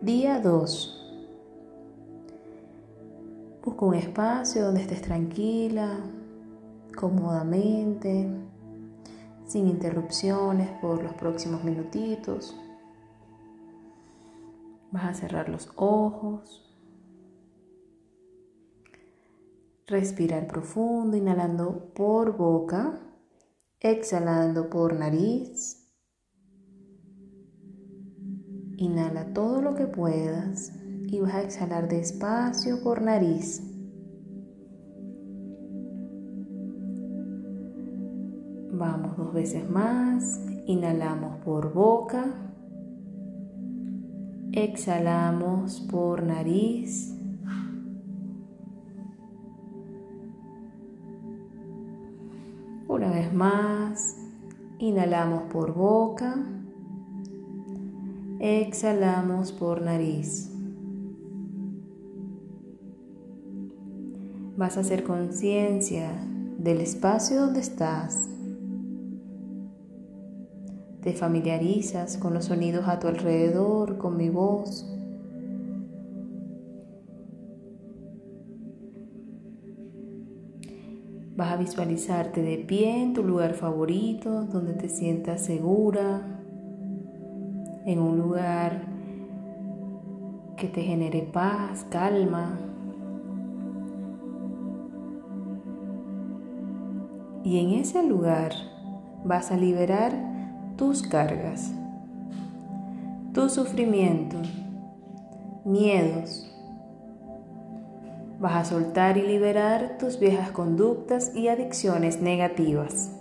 Día 2. Busca un espacio donde estés tranquila, cómodamente, sin interrupciones por los próximos minutitos. Vas a cerrar los ojos. Respirar profundo, inhalando por boca, exhalando por nariz. Inhala todo lo que puedas y vas a exhalar despacio por nariz. Vamos dos veces más. Inhalamos por boca. Exhalamos por nariz. Una vez más. Inhalamos por boca. Exhalamos por nariz. Vas a hacer conciencia del espacio donde estás. Te familiarizas con los sonidos a tu alrededor, con mi voz. Vas a visualizarte de pie en tu lugar favorito, donde te sientas segura, en un lugar que te genere paz, calma. Y en ese lugar vas a liberar tus cargas, tu sufrimiento, miedos. Vas a soltar y liberar tus viejas conductas y adicciones negativas.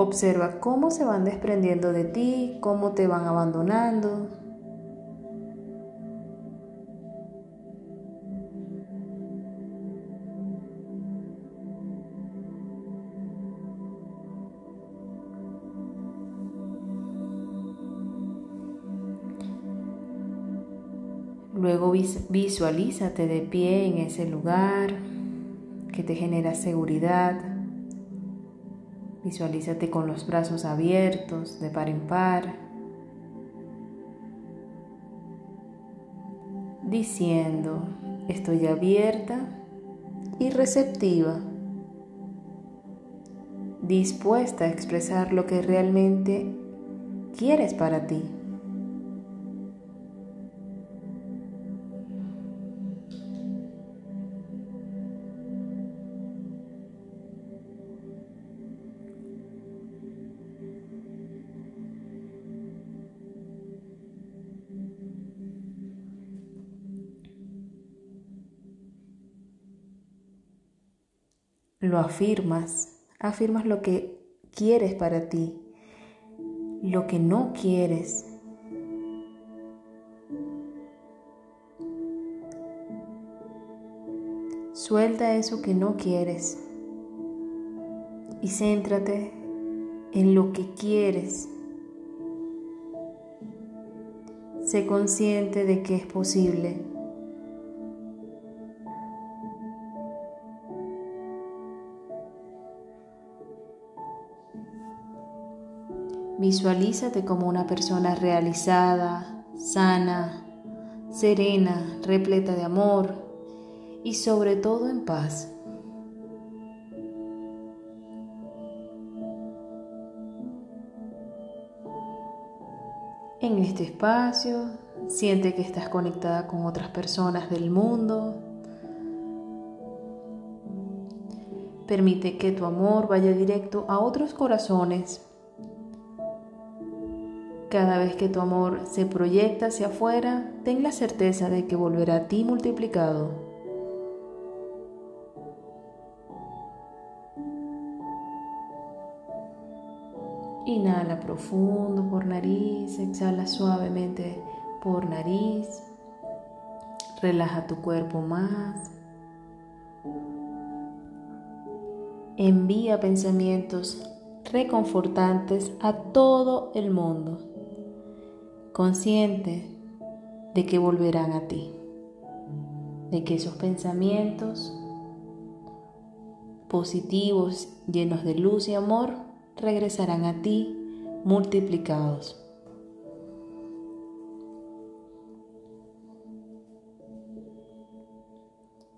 Observa cómo se van desprendiendo de ti, cómo te van abandonando. Luego visualízate de pie en ese lugar que te genera seguridad. Visualízate con los brazos abiertos de par en par, diciendo, estoy abierta y receptiva, dispuesta a expresar lo que realmente quieres para ti. Lo afirmas, afirmas lo que quieres para ti, lo que no quieres. Suelta eso que no quieres y céntrate en lo que quieres. Sé consciente de que es posible. Visualízate como una persona realizada, sana, serena, repleta de amor y sobre todo en paz. En este espacio, siente que estás conectada con otras personas del mundo. Permite que tu amor vaya directo a otros corazones cada vez que tu amor se proyecta hacia afuera, ten la certeza de que volverá a ti multiplicado. Inhala profundo por nariz, exhala suavemente por nariz. Relaja tu cuerpo más. Envía pensamientos reconfortantes a todo el mundo, consciente de que volverán a ti, de que esos pensamientos positivos, llenos de luz y amor, regresarán a ti multiplicados.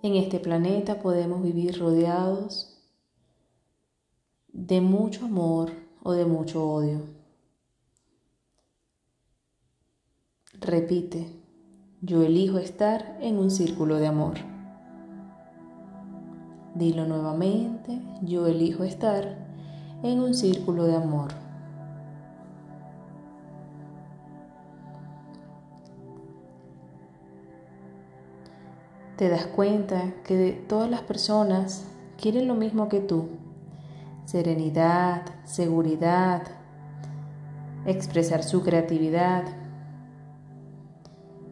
En este planeta podemos vivir rodeados de mucho amor o de mucho odio. Repite, yo elijo estar en un círculo de amor. Dilo nuevamente, yo elijo estar en un círculo de amor. Te das cuenta que todas las personas quieren lo mismo que tú. Serenidad, seguridad, expresar su creatividad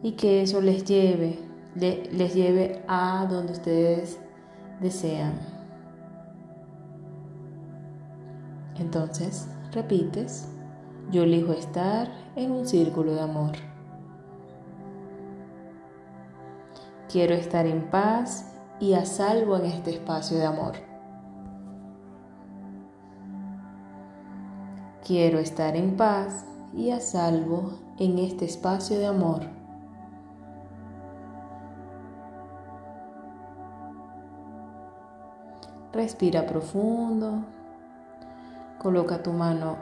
y que eso les lleve, les lleve a donde ustedes desean. Entonces, repites, yo elijo estar en un círculo de amor. Quiero estar en paz y a salvo en este espacio de amor. Quiero estar en paz y a salvo en este espacio de amor. Respira profundo. Coloca tu mano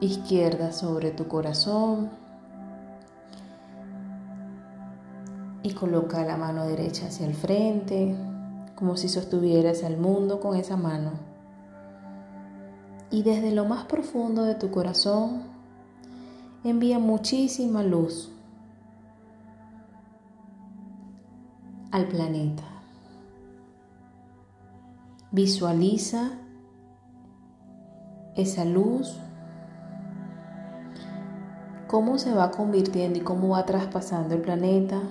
izquierda sobre tu corazón y coloca la mano derecha hacia el frente, como si sostuvieras al mundo con esa mano. Y desde lo más profundo de tu corazón, envía muchísima luz al planeta. Visualiza esa luz, cómo se va convirtiendo y cómo va traspasando el planeta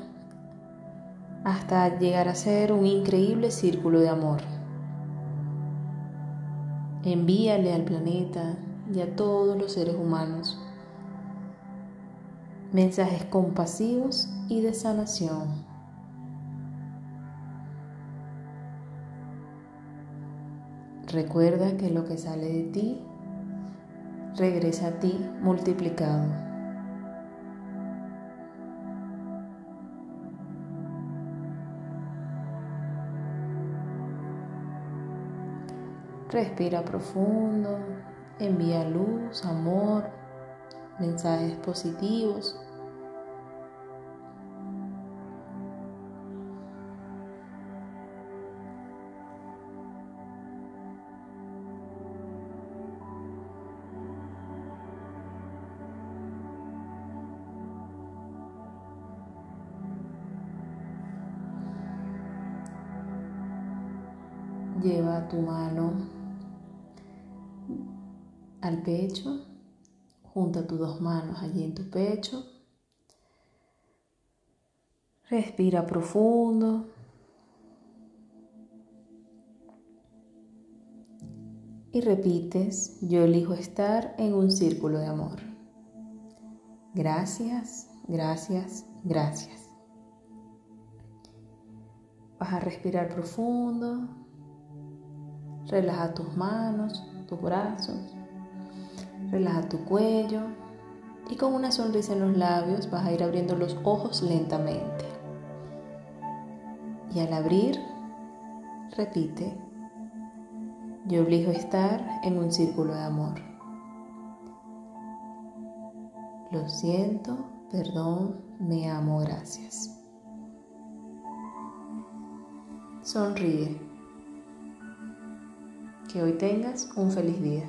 hasta llegar a ser un increíble círculo de amor. Envíale al planeta y a todos los seres humanos mensajes compasivos y de sanación. Recuerda que lo que sale de ti regresa a ti multiplicado. Respira profundo, envía luz, amor, mensajes positivos. Lleva tu mano al pecho, junta tus dos manos allí en tu pecho. Respira profundo. Y repites, yo elijo estar en un círculo de amor. Gracias, gracias, gracias. Vas a respirar profundo. Relaja tus manos, tus brazos. Relaja tu cuello y con una sonrisa en los labios vas a ir abriendo los ojos lentamente. Y al abrir, repite, yo a estar en un círculo de amor. Lo siento, perdón, me amo, gracias. Sonríe. Que hoy tengas un feliz día.